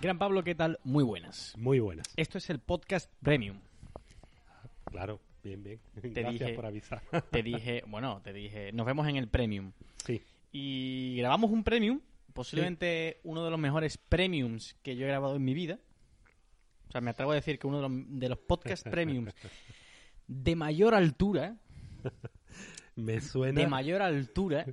Gran Pablo, ¿qué tal? Muy buenas. Muy buenas. Esto es el podcast Premium. Claro, bien, bien. Te Gracias dije- por avisar. Te dije, bueno, te dije, nos vemos en el Premium. sí, Y grabamos un Premium, posiblemente uno de los mejores Premiums que yo he grabado en mi vida. O sea, me atrevo a decir que uno de los, de los podcast Premiums de mayor altura, me suena. de mayor altura,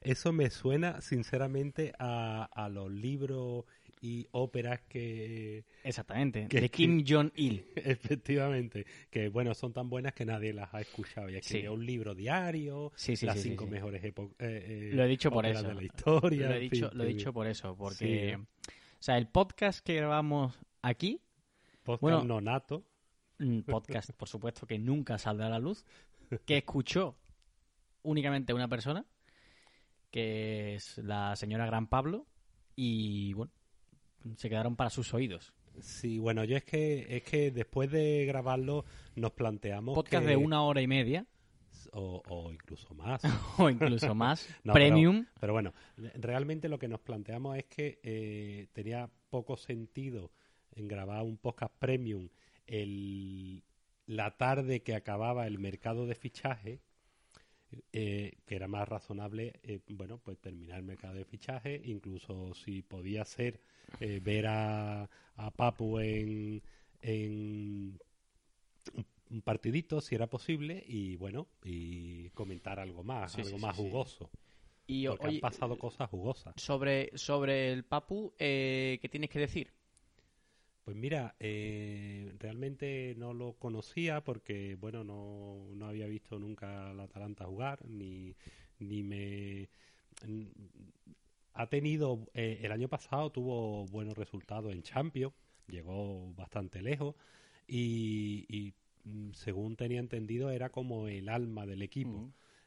Eso me suena, sinceramente, a, a los libros y óperas que. exactamente, Que- de Kim Jong-il. Efectivamente, que bueno, son tan buenas que nadie las ha escuchado. Y escribió Sí. un libro diario, Sí, sí, las cinco mejores épocas. Lo he dicho por eso. de la historia. Lo he dicho, fin, lo he dicho por eso, porque, o sea, el podcast que grabamos aquí, Podcast bueno, nonato. un podcast, por supuesto, que nunca saldrá a la luz, que escuchó únicamente una persona, que es la señora Gran Pablo, y bueno, se quedaron para sus oídos. Sí, bueno, yo es que es que después de grabarlo nos planteamos Podcast que- de una hora y media, o, o incluso más. o incluso más, No, pero- premium. Pero bueno, realmente lo que nos planteamos es que eh, tenía poco sentido en grabar un podcast premium el, la tarde que acababa el mercado de fichaje, eh, que era más razonable, eh, bueno, pues terminar el mercado de fichaje, incluso si podía ser eh, ver a, a Papu en, en un partidito, si era posible, y bueno, y comentar algo más, Sí, algo sí, más sí, jugoso. Y Porque oye, han pasado cosas jugosas. sobre, sobre el Papu, eh, ¿qué tienes que decir? Pues mira, eh, realmente no lo conocía porque, bueno, no, no había visto nunca al Atalanta jugar, ni, ni me... Ha tenido, eh, el año pasado tuvo buenos resultados en Champions, llegó bastante lejos y, y, mm, según tenía entendido era como el alma del equipo.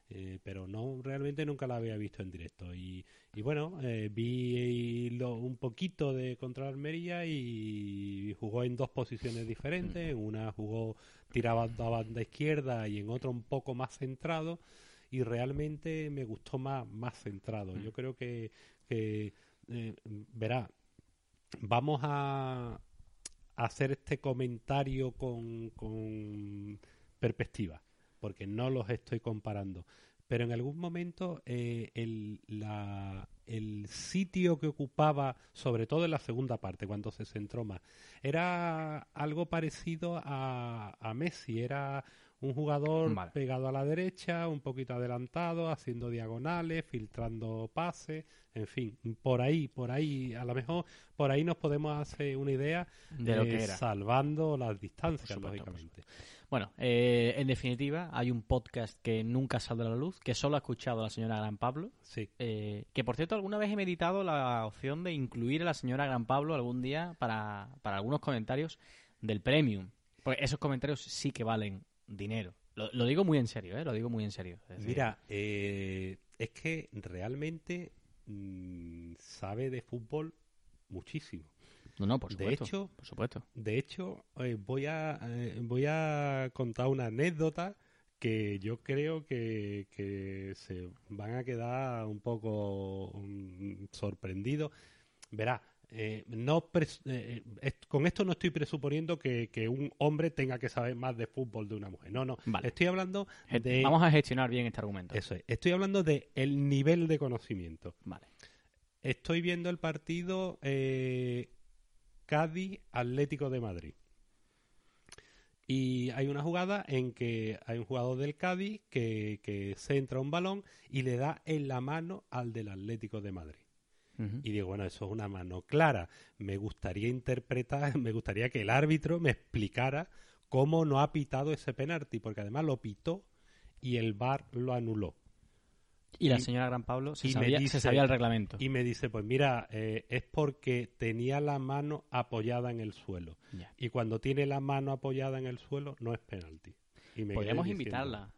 Eh, pero no realmente nunca la había visto en directo y, y bueno eh, vi lo- un poquito de contra Almería y jugó en dos posiciones diferentes. En una jugó tiraba a banda izquierda y en otra un poco más centrado. Y realmente me gustó más más centrado. Yo creo que, que eh, verá vamos a hacer este comentario con, con perspectiva porque no los estoy comparando. Pero en algún momento eh, el, el sitio que ocupaba, sobre todo en la segunda parte, cuando se centró más, era algo parecido a, a Messi. Era un jugador Vale. pegado a la derecha, un poquito adelantado, haciendo diagonales, filtrando pases, en fin, por ahí, por ahí, a lo mejor por ahí nos podemos hacer una idea De lo eh, que era. salvando las distancias, supuesto, lógicamente. Bueno, eh, en definitiva, hay un podcast que nunca saldrá a la luz, que solo ha escuchado la señora Gran Pablo. Sí. eh, que por cierto, alguna vez he meditado la opción de incluir a la señora Gran Pablo algún día para, para algunos comentarios del Premium. Porque esos comentarios sí que valen dinero. Lo, lo digo muy en serio, ¿eh? Lo digo muy en serio. Es decir, Mira, eh, es que realmente mm, sabe de fútbol muchísimo. No, no, por de supuesto. hecho- por supuesto. De hecho, eh, voy a eh, voy a contar una anécdota que yo creo que, que se van a quedar un poco mm, sorprendidos. Verá, eh, no eh, est- con esto no estoy presuponiendo que, que un hombre tenga que saber más de fútbol de una mujer. No, no. Vale. Estoy hablando de Vamos a gestionar bien este argumento. eso es. Estoy hablando de el nivel de conocimiento. Vale. Estoy viendo el partido eh, Cádiz Atlético de Madrid. Y hay una jugada en que hay un jugador del Cádiz que, que centra un balón y le da en la mano al del Atlético de Madrid. Y digo, bueno, eso es una mano clara. Me gustaría interpretar, me gustaría que el árbitro me explicara cómo no ha pitado ese penalti, porque además lo pitó y el VAR lo anuló. Y la señora Gran Pablo se, y sabía, se sabía el reglamento. Y me dice, pues mira, eh, es porque tenía la mano apoyada en el suelo. Y cuando tiene la mano apoyada en el suelo, no es penalti. Y me Podríamos diciendo, invitarla.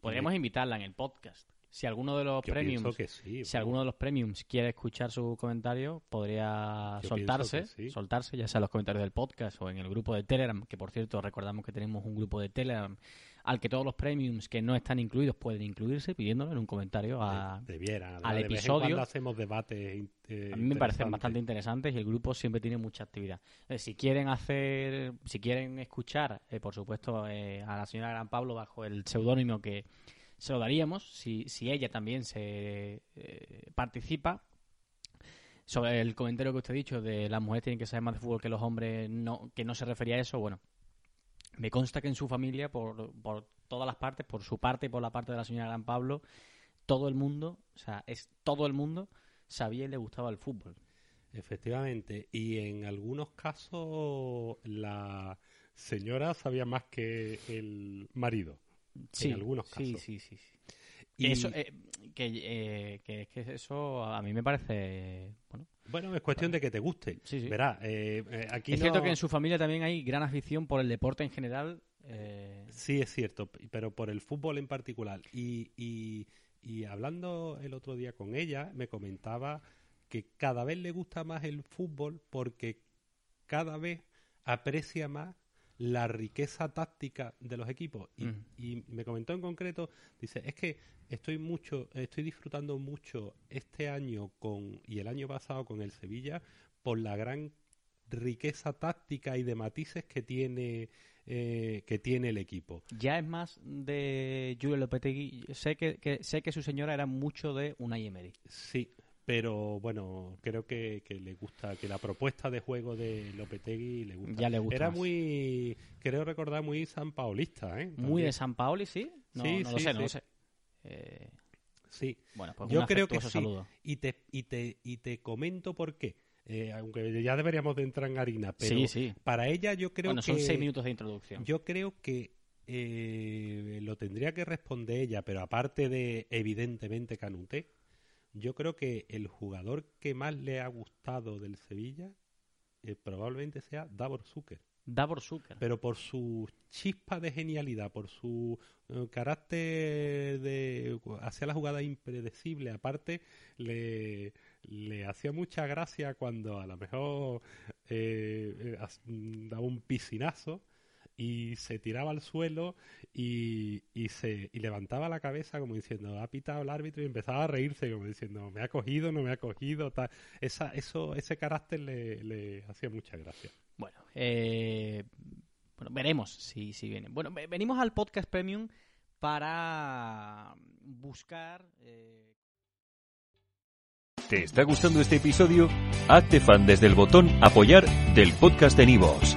Podríamos invitarla en el podcast. Si alguno de los Yo premiums, pienso que sí. si alguno de los premiums quiere escuchar su comentario, podría Yo soltarse, sí. soltarse, ya sea en los comentarios del podcast o en el grupo de Telegram, que por cierto recordamos que tenemos un grupo de Telegram al que todos los premiums que no están incluidos pueden incluirse, pidiéndolo en un comentario a, Debiera. al de vez en episodio. cuando hacemos debates. eh, a mí me parecen bastante interesantes y el grupo siempre tiene mucha actividad. Eh, si quieren hacer, si quieren escuchar, eh, por supuesto, eh, a la señora Gran Pablo bajo el seudónimo que se lo daríamos, si, si ella también se eh, participa. Sobre el comentario que usted ha dicho de las mujeres tienen que saber más de fútbol que los hombres, no, que no se refería a eso, bueno, me consta que en su familia, por, por todas las partes, por su parte y por la parte de la señora Gran Pablo, todo el mundo, o sea, es todo el mundo sabía y le gustaba el fútbol. Efectivamente. Y en algunos casos la señora sabía más que el marido. Sí, algunos sí, casos. sí, sí, sí. Y, Eso, eh, que, eh, que es que eso a mí me parece, bueno, bueno, es cuestión de que te guste. sí, sí. Verá, eh, eh, aquí es cierto que en su familia también hay gran afición por el deporte en general. eh, Sí, es cierto, pero por el fútbol en particular. Y, y, y hablando el otro día con ella, me comentaba que cada vez le gusta más el fútbol porque cada vez aprecia más la riqueza táctica de los equipos. Y, Mm. y me comentó en concreto, dice, es que estoy mucho, estoy disfrutando mucho este año con y el año pasado con el Sevilla por la gran riqueza táctica y de matices que tiene eh, que tiene el equipo. ya es más de Julio Lopetegui. Sé que, que- sé que su señora era mucho de Unai Emery. Sí, pero bueno, creo que, que le gusta, que la propuesta de juego de Lopetegui le gusta. Ya le gusta Era más. muy, creo recordar, muy san paulista, ¿eh? Muy de San Paoli, ¿sí? No, Sí, no lo sí, sé, no lo sé. Eh, Sí, bueno, pues Yo creo que sí. saludo. y te, y te, y te comento por qué. Eh, aunque ya deberíamos de entrar en harina, pero Sí, sí. para ella yo creo Bueno, que son seis minutos de introducción. Yo creo que eh, lo tendría que responder ella, pero aparte de evidentemente Canuté, yo creo que el jugador que más le ha gustado del Sevilla eh, probablemente sea Davor Zucker, Davor Zucker. pero por su chispa de genialidad, por su eh, carácter de hacia la jugada impredecible, aparte le, le hacía mucha gracia cuando a lo mejor eh, eh, daba un piscinazo y se tiraba al suelo y, y se y levantaba la cabeza como diciendo ha pitado el árbitro y empezaba a reírse como diciendo me ha cogido no me ha cogido tal esa eso ese carácter le, le hacía mucha gracia Bueno, eh, bueno, veremos si, si viene. Bueno, ve- venimos al podcast premium para buscar. eh, ¿Te está gustando este episodio? Hazte fan desde el botón Apoyar del podcast de Nivos.